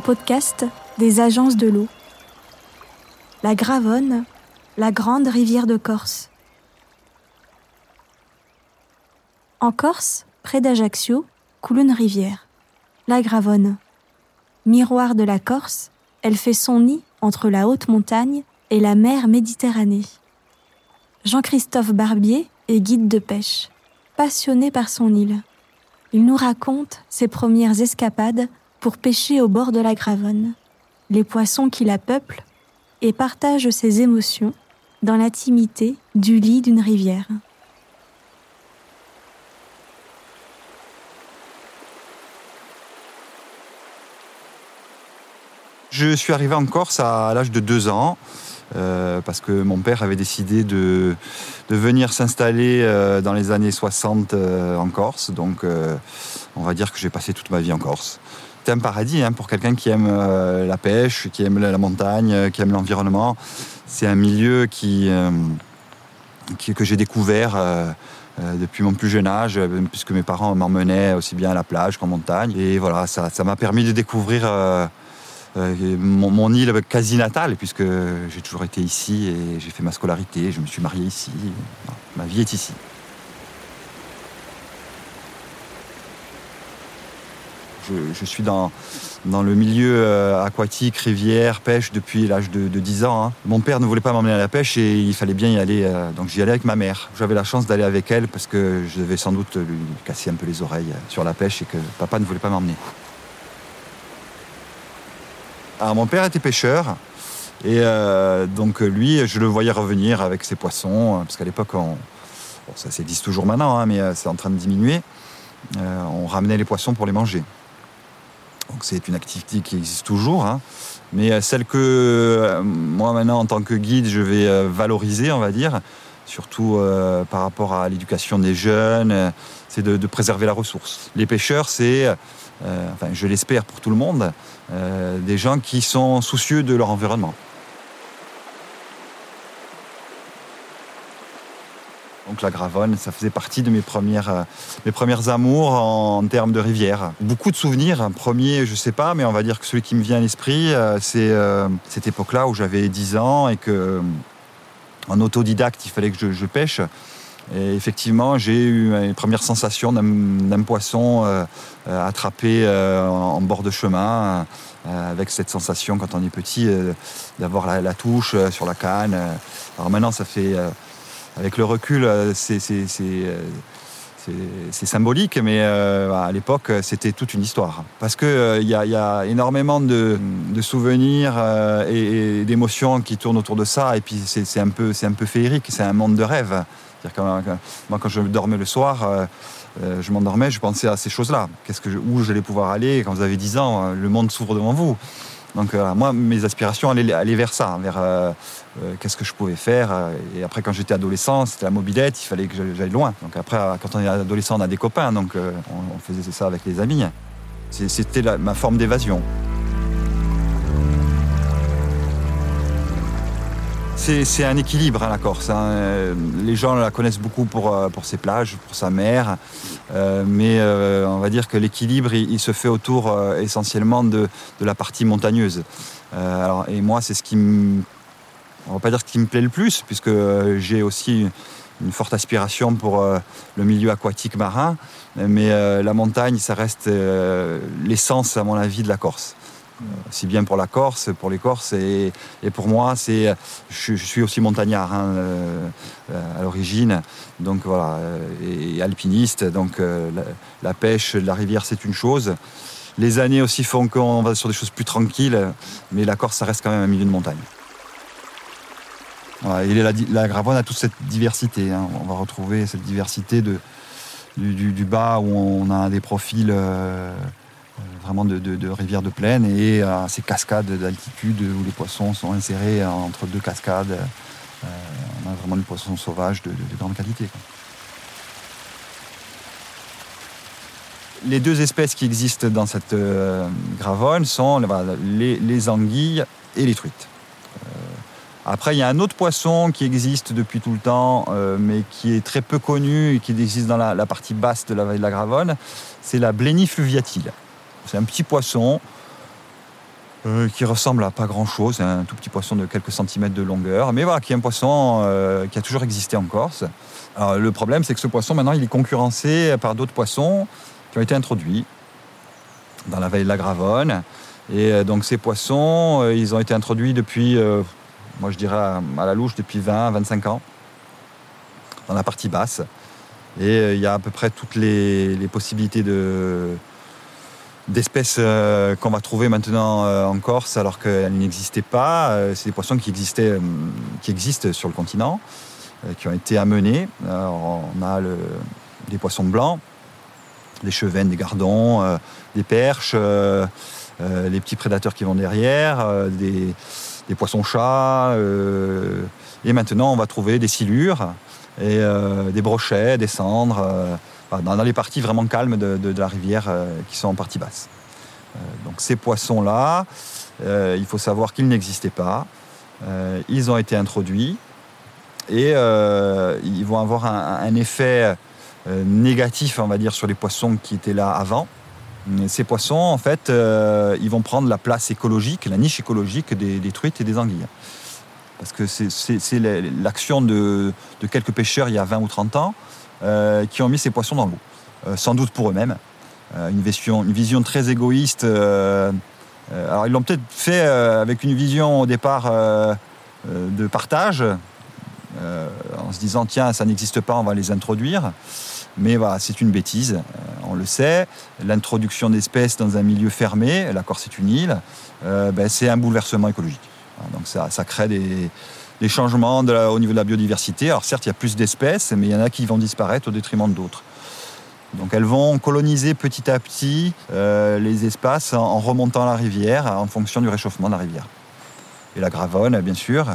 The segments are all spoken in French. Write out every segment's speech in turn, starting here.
Podcast des agences de l'eau. La Gravonne, la grande rivière de Corse. En Corse, près d'Ajaccio, coule une rivière, la Gravonne. Miroir de la Corse, elle fait son nid entre la haute montagne et la mer Méditerranée. Jean-Christophe Barbier est guide de pêche, passionné par son île. Il nous raconte ses premières escapades pour pêcher au bord de la Gravonne, les poissons qui la peuplent et partage ses émotions dans l'intimité du lit d'une rivière. Je suis arrivé en Corse à l'âge de deux ans. Euh, parce que mon père avait décidé de, venir s'installer euh, dans les années 60 euh, en Corse. Donc on va dire que j'ai passé toute ma vie en Corse. C'est un paradis hein, pour quelqu'un qui aime la pêche, qui aime la montagne, qui aime l'environnement. C'est un milieu qui, que j'ai découvert depuis mon plus jeune âge, puisque mes parents m'emmenaient aussi bien à la plage qu'en montagne. Et voilà, ça m'a permis de découvrir euh, mon, île quasi natale, puisque j'ai toujours été ici et j'ai fait ma scolarité, je me suis marié ici. Ma vie est ici. Je, suis dans, le milieu euh, aquatique, rivière, pêche depuis l'âge de, 10 ans. Hein. Mon père ne voulait pas m'emmener à la pêche et il fallait bien y aller, euh, donc j'y allais avec ma mère. J'avais la chance d'aller avec elle parce que je devais sans doute lui casser un peu les oreilles sur la pêche et que papa ne voulait pas m'emmener. Alors, mon père était pêcheur. Et euh, donc lui, je le voyais revenir avec ses poissons, parce qu'à l'époque, ça s'existe toujours maintenant, hein, mais euh, c'est en train de diminuer. Euh, on ramenait les poissons pour les manger. C'est une activité qui existe toujours, hein. mais celle que moi maintenant en tant que guide, je vais valoriser, on va dire, surtout par rapport à l'éducation des jeunes, c'est de, préserver la ressource. Les pêcheurs, c'est, enfin je l'espère pour tout le monde, euh, des gens qui sont soucieux de leur environnement. Donc la Gravonne, ça faisait partie de mes premières, euh, mes premières amours en, termes de rivière. Beaucoup de souvenirs. Un premier, je sais pas, mais on va dire que celui qui me vient à l'esprit, euh, c'est cette époque-là où j'avais 10 ans et que, en autodidacte, il fallait que je, pêche. Et effectivement, j'ai eu une première sensation d'un poisson euh, euh, attrapé euh, en, bord de chemin, avec cette sensation quand on est petit d'avoir la, touche sur la canne. Alors maintenant, ça fait, avec le recul, c'est symbolique, mais à l'époque, c'était toute une histoire. Parce qu'il y, a énormément de, souvenirs et, d'émotions qui tournent autour de ça, et puis c'est un, peu, féerique, c'est un monde de rêve moi, quand je dormais le soir, euh, euh, je m'endormais, je pensais à ces choses-là. Où j'allais pouvoir aller Quand vous avez 10 ans, euh, le monde s'ouvre devant vous. Donc moi, mes aspirations allaient, vers ça, vers qu'est-ce que je pouvais faire. Et après, quand j'étais adolescent, c'était la mobilette, il fallait que j'aille loin. Donc après, quand on est adolescent, on a des copains, donc on, faisait ça avec les amis. C'était ma forme d'évasion. C'est un équilibre, hein, la Corse. Hein. Euh, les gens la connaissent beaucoup pour, euh, pour ses plages, pour sa mer, euh, mais on va dire que l'équilibre, il, se fait autour essentiellement de, la partie montagneuse. alors, et moi, c'est ce qui. On va pas dire ce qui me plaît le plus, puisque j'ai aussi une forte aspiration pour le milieu aquatique marin, mais la montagne, ça reste l'essence, à mon avis, de la Corse aussi bien pour la Corse, pour les Corses et, pour moi, c'est, je, suis aussi montagnard hein, euh, à l'origine, donc voilà, et, alpiniste. Donc euh, la, pêche, la rivière, c'est une chose. Les années aussi font qu'on va sur des choses plus tranquilles, mais la Corse, ça reste quand même un milieu de montagne. la, la, Gravonne a toute cette diversité. Hein. On va retrouver cette diversité du, bas où on a des profils. Euh, vraiment de, rivières de plaine et à ces cascades d'altitude où les poissons sont insérés entre deux cascades. Euh, on a vraiment du poisson sauvage de, grande qualité. Les deux espèces qui existent dans cette euh, sont les, anguilles et les truites. Euh, après, il y a un autre poisson qui existe depuis tout le temps, mais qui est très peu connu et qui existe dans la, partie basse de la vallée de la Gravonne, c'est la blénie fluviatile. C'est un petit poisson euh, qui ressemble à pas grand-chose, c'est un tout petit poisson de quelques centimètres de longueur, mais voilà, qui est un poisson euh, qui a toujours existé en Corse. Le problème, c'est que ce poisson, maintenant, il est concurrencé par d'autres poissons qui ont été introduits dans la vallée de la Gravonne. Et euh, donc ces poissons, ils ont été introduits depuis, moi je dirais à la louche, depuis 20, 25 ans, dans la partie basse. Et il y a à peu près toutes les possibilités de, d'espèces euh, qu'on va trouver maintenant euh, en Corse alors qu'elles n'existaient pas. Euh, c'est des poissons qui, existaient, qui existent sur le continent, qui ont été amenés. on a des poissons blancs, des chevennes, des gardons, des perches, les petits prédateurs qui vont derrière, des, poissons-chats. et maintenant, on va trouver des silures et des brochets, des cendres dans, les parties vraiment calmes de, la rivière euh, qui sont en partie basse. Euh, donc ces poissons-là, euh, il faut savoir qu'ils n'existaient pas. ils ont été introduits et ils vont avoir un, effet négatif, on va dire, sur les poissons qui étaient là avant. Ces poissons, en fait, ils vont prendre la place écologique, la niche écologique des, truites et des anguilles. Parce que c'est l'action de, quelques pêcheurs il y a 20 ou 30 ans euh, qui ont mis ces poissons dans l'eau, euh, sans doute pour eux-mêmes. Euh, une, vision, une vision très égoïste. alors ils l'ont peut-être fait avec une vision au départ de partage, en se disant tiens ça n'existe pas, on va les introduire. Mais voilà, c'est une bêtise, on le sait. L'introduction d'espèces dans un milieu fermé, la Corse est une île, ben, c'est un bouleversement écologique. Donc ça crée des, des changements au niveau de la biodiversité. Alors certes, il y a plus d'espèces, mais il y en a qui vont disparaître au détriment d'autres. Donc elles vont coloniser petit à petit euh, les espaces en, remontant la rivière en fonction du réchauffement de la rivière. Et la Gravonne, bien sûr,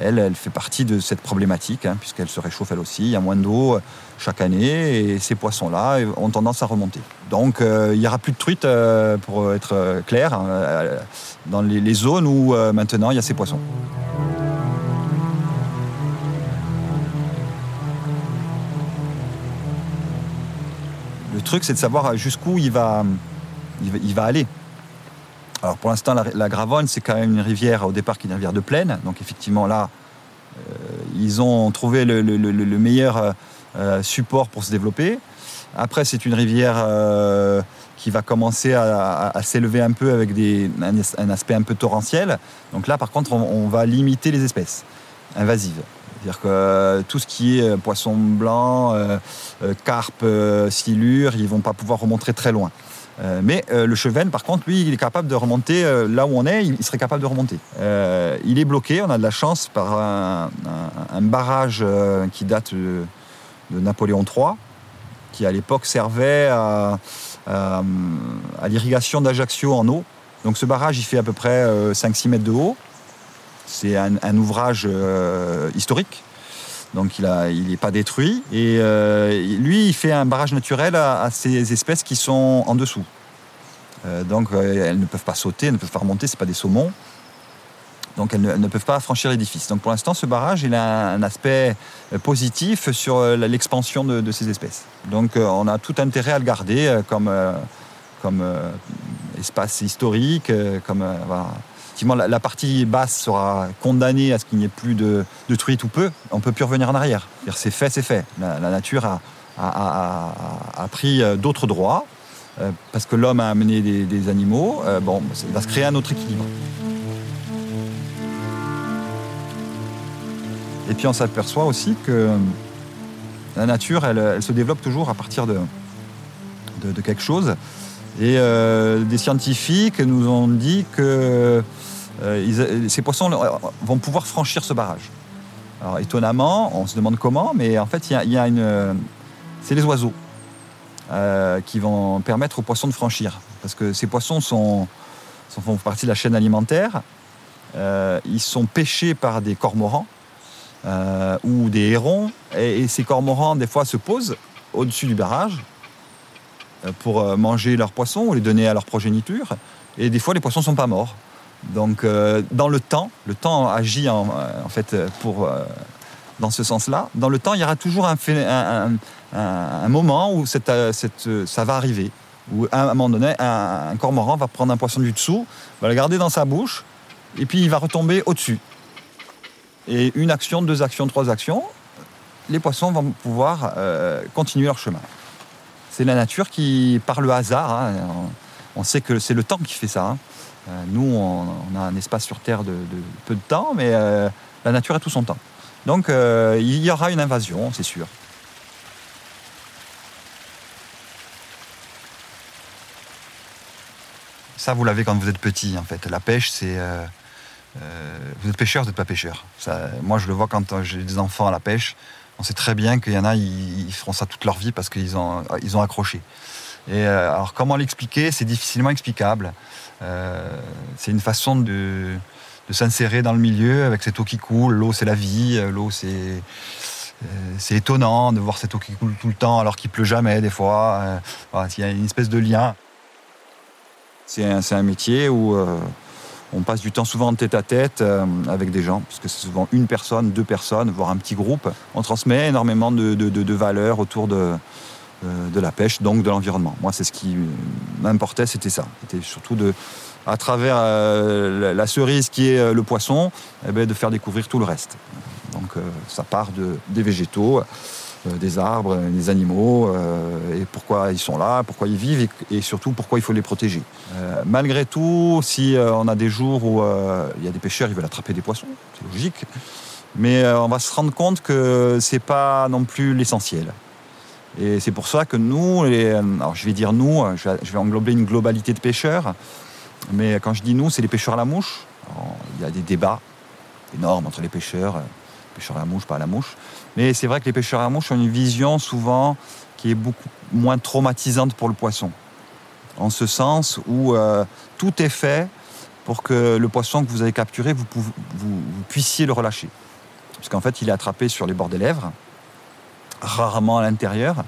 elle, elle fait partie de cette problématique, hein, puisqu'elle se réchauffe elle aussi. Il y a moins d'eau chaque année et ces poissons-là ont tendance à remonter. Donc euh, il n'y aura plus de truites, euh, pour être clair, hein, dans les, les, zones où maintenant il y a ces poissons. Truc, c'est de savoir jusqu'où il va, aller. Alors pour l'instant, la, Gravonne, c'est quand même une rivière au départ qui est une rivière de plaine. Donc effectivement, là, euh, ils ont trouvé le, meilleur euh, support pour se développer. Après, c'est une rivière euh, qui va commencer à, s'élever un peu avec un, aspect un peu torrentiel. Donc là, par contre, on va limiter les espèces invasives. C'est-à-dire que euh, tout ce qui est euh, poisson blanc, euh, carpe, silure, ils vont pas pouvoir remonter très loin. mais le chevenne, par contre, lui, il est capable de remonter là où on est, il, serait capable de remonter. il est bloqué, on a de la chance par un, barrage qui date de, Napoléon III, qui à l'époque servait à, l'irrigation d'Ajaccio en eau. Donc ce barrage, il fait à peu près 5-6 mètres de haut. C'est un, ouvrage euh, historique. Donc il n'est pas détruit. Et euh, lui, il fait un barrage naturel à, ces espèces qui sont en dessous. Euh, donc elles ne peuvent pas sauter, elles ne peuvent pas remonter, ce pas des saumons. Donc elles ne, peuvent pas franchir l'édifice. Donc pour l'instant, ce barrage, il a un, aspect positif sur l'expansion de, ces espèces. Donc on a tout intérêt à le garder comme, comme espace historique, comme effectivement, la, partie basse sera condamnée à ce qu'il n'y ait plus de, truites ou peu. On ne peut plus revenir en arrière. C'est fait, c'est fait. La, nature a, pris euh, d'autres droits euh, parce que l'homme a amené des, animaux. Euh, bon, il va se créer un autre équilibre. Et puis on s'aperçoit aussi que la nature, elle, se développe toujours à partir de, de, quelque chose. Et des scientifiques nous ont dit que euh, ces poissons vont pouvoir franchir ce barrage. Alors étonnamment, on se demande comment, mais en fait, il y, une, c'est les oiseaux euh, qui vont permettre aux poissons de franchir, parce que ces poissons sont, font partie de la chaîne alimentaire. Euh, ils sont pêchés par des cormorans ou des hérons, et, ces cormorans des fois se posent au-dessus du barrage pour manger leurs poissons ou les donner à leur progéniture. Et des fois, les poissons ne sont pas morts. Donc, euh, dans le temps, le temps agit en, euh, fait pour, euh, dans ce sens-là. Dans le temps, il y aura toujours un, moment où ça va arriver. où à un moment donné, un, cormoran va prendre un poisson du dessous, va le garder dans sa bouche, et puis il va retomber au-dessus. Et une action, deux actions, trois actions, les poissons vont pouvoir euh, continuer leur chemin. C'est la nature qui, par le hasard, hein, on, sait que c'est le temps qui fait ça. hein. Euh, nous, on, a un espace sur Terre de, peu de temps, mais euh, la nature a tout son temps. Donc euh, il y aura une invasion, c'est sûr. Ça, vous l'avez quand vous êtes petit, en fait. La pêche, c'est. vous êtes pêcheur, vous n'êtes pas pêcheur. Moi, je le vois quand j'ai des enfants à la pêche. On sait très bien qu'il y en a, ils, ils feront ça toute leur vie parce qu'ils ont, ils ont accroché. Et euh, alors, comment l'expliquer? C'est difficilement explicable. Euh, c'est une façon de, s'insérer dans le milieu avec cette eau qui coule. L'eau, c'est la vie. L'eau, c'est. euh, C'est étonnant de voir cette eau qui coule tout le temps alors qu'il pleut jamais des fois. Il y a une espèce de lien. C'est un, un métier où on passe du temps souvent en tête à tête euh, avec des gens, parce que c'est souvent une personne, deux personnes, voire un petit groupe. On transmet énormément de, valeurs autour de, euh, de la pêche, donc de l'environnement. Moi, c'est ce qui m'importait, c'était ça. C'était surtout de, à travers euh, la, cerise qui est euh, le poisson, eh ben, de faire découvrir tout le reste. Donc euh, ça part de, des végétaux, euh, des arbres, euh, des animaux, euh, et pourquoi ils sont là, pourquoi ils vivent, et, surtout pourquoi il faut les protéger. Euh, malgré tout, si euh, on a des jours où euh, il y a des pêcheurs, ils veulent attraper des poissons, c'est logique, mais euh, on va se rendre compte que c'est pas non plus l'essentiel. Et c'est pour ça que nous, alors je vais dire nous, je vais, je vais englober une globalité de pêcheurs, mais quand je dis nous, c'est les pêcheurs à la mouche. Il y a des débats énormes entre les pêcheurs, euh, pêcheurs à la mouche, pas à la mouche. Mais c'est vrai que les pêcheurs à la mouche ont une vision souvent qui est beaucoup moins traumatisante pour le poisson. En ce sens où euh, tout est fait pour que le poisson que vous avez capturé, vous, puissiez le relâcher. Parce qu'en fait, il est attrapé sur les bords des lèvres, rarement à l'intérieur,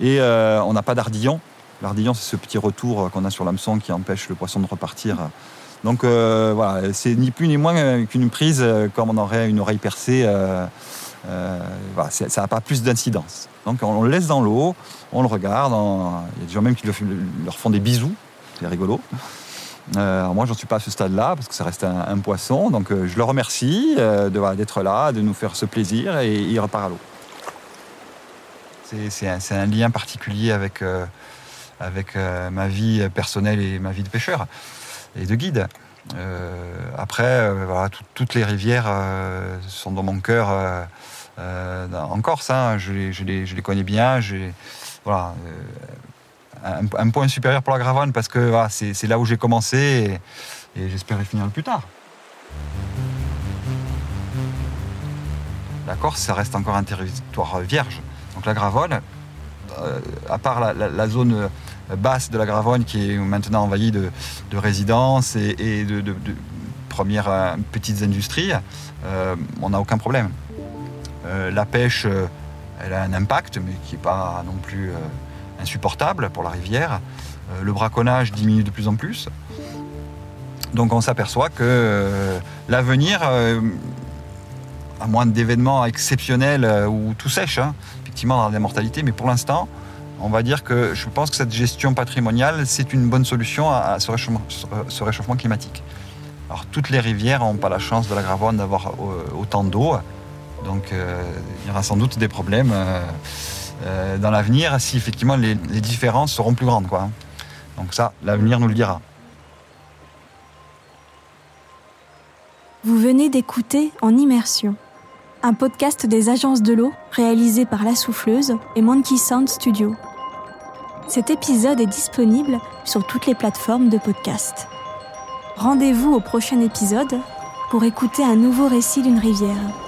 et euh, on n'a pas d'ardillon. L'ardillon, c'est ce petit retour qu'on a sur l'hameçon qui empêche le poisson de repartir. Donc euh, voilà, c'est ni plus ni moins qu'une prise euh, comme on aurait une oreille percée. euh, euh, ça n'a pas plus d'incidence. Donc on le laisse dans l'eau, on le regarde. Il y a des gens même qui leur font des bisous, c'est rigolo. Euh, alors moi, j'en suis pas à ce stade-là parce que ça reste un, poisson. Donc euh, je le remercie euh, d'être là, de nous faire ce plaisir et il repart à l'eau. C'est- un, lien particulier avec, euh, avec euh, ma vie personnelle et ma vie de pêcheur et de guide. Euh, après, euh, toutes les rivières sont dans mon cœur en Corse. hein. je, les, connais bien. Voilà, un, point supérieur pour la Gravonne parce que c'est là où j'ai commencé et, j'espère y finir le plus tard. La Corse, ça reste encore un territoire vierge. Donc la Gravonne, euh, à part la, zone euh, basse de la Gravonne qui est maintenant envahie de, de résidences et, de, premières euh, petites industries, euh, on n'a aucun problème. Euh, la pêche, euh, elle a un impact, mais qui n'est pas non plus euh, insupportable pour la rivière. Euh, le braconnage diminue de plus en plus. Donc on s'aperçoit que euh, l'avenir, euh, à moins d'événements exceptionnels euh, où tout sèche, hein, effectivement dans la mortalité, mais pour l'instant, on va dire que je pense que cette gestion patrimoniale, c'est une bonne solution à, ce, réchauffement, climatique. Alors toutes les rivières n'ont pas la chance de la Gravonne d'avoir euh, autant d'eau, donc euh, il y aura sans doute des problèmes euh, dans l'avenir si effectivement les, les différences seront plus grandes. Quoi. Donc ça, l'avenir nous le dira. Vous venez d'écouter En Immersion, un podcast des agences de l'eau réalisé par La Souffleuse et Monkey Sound Studio. Cet épisode est disponible sur toutes les plateformes de podcast. Rendez-vous au prochain épisode pour écouter un nouveau récit d'une rivière.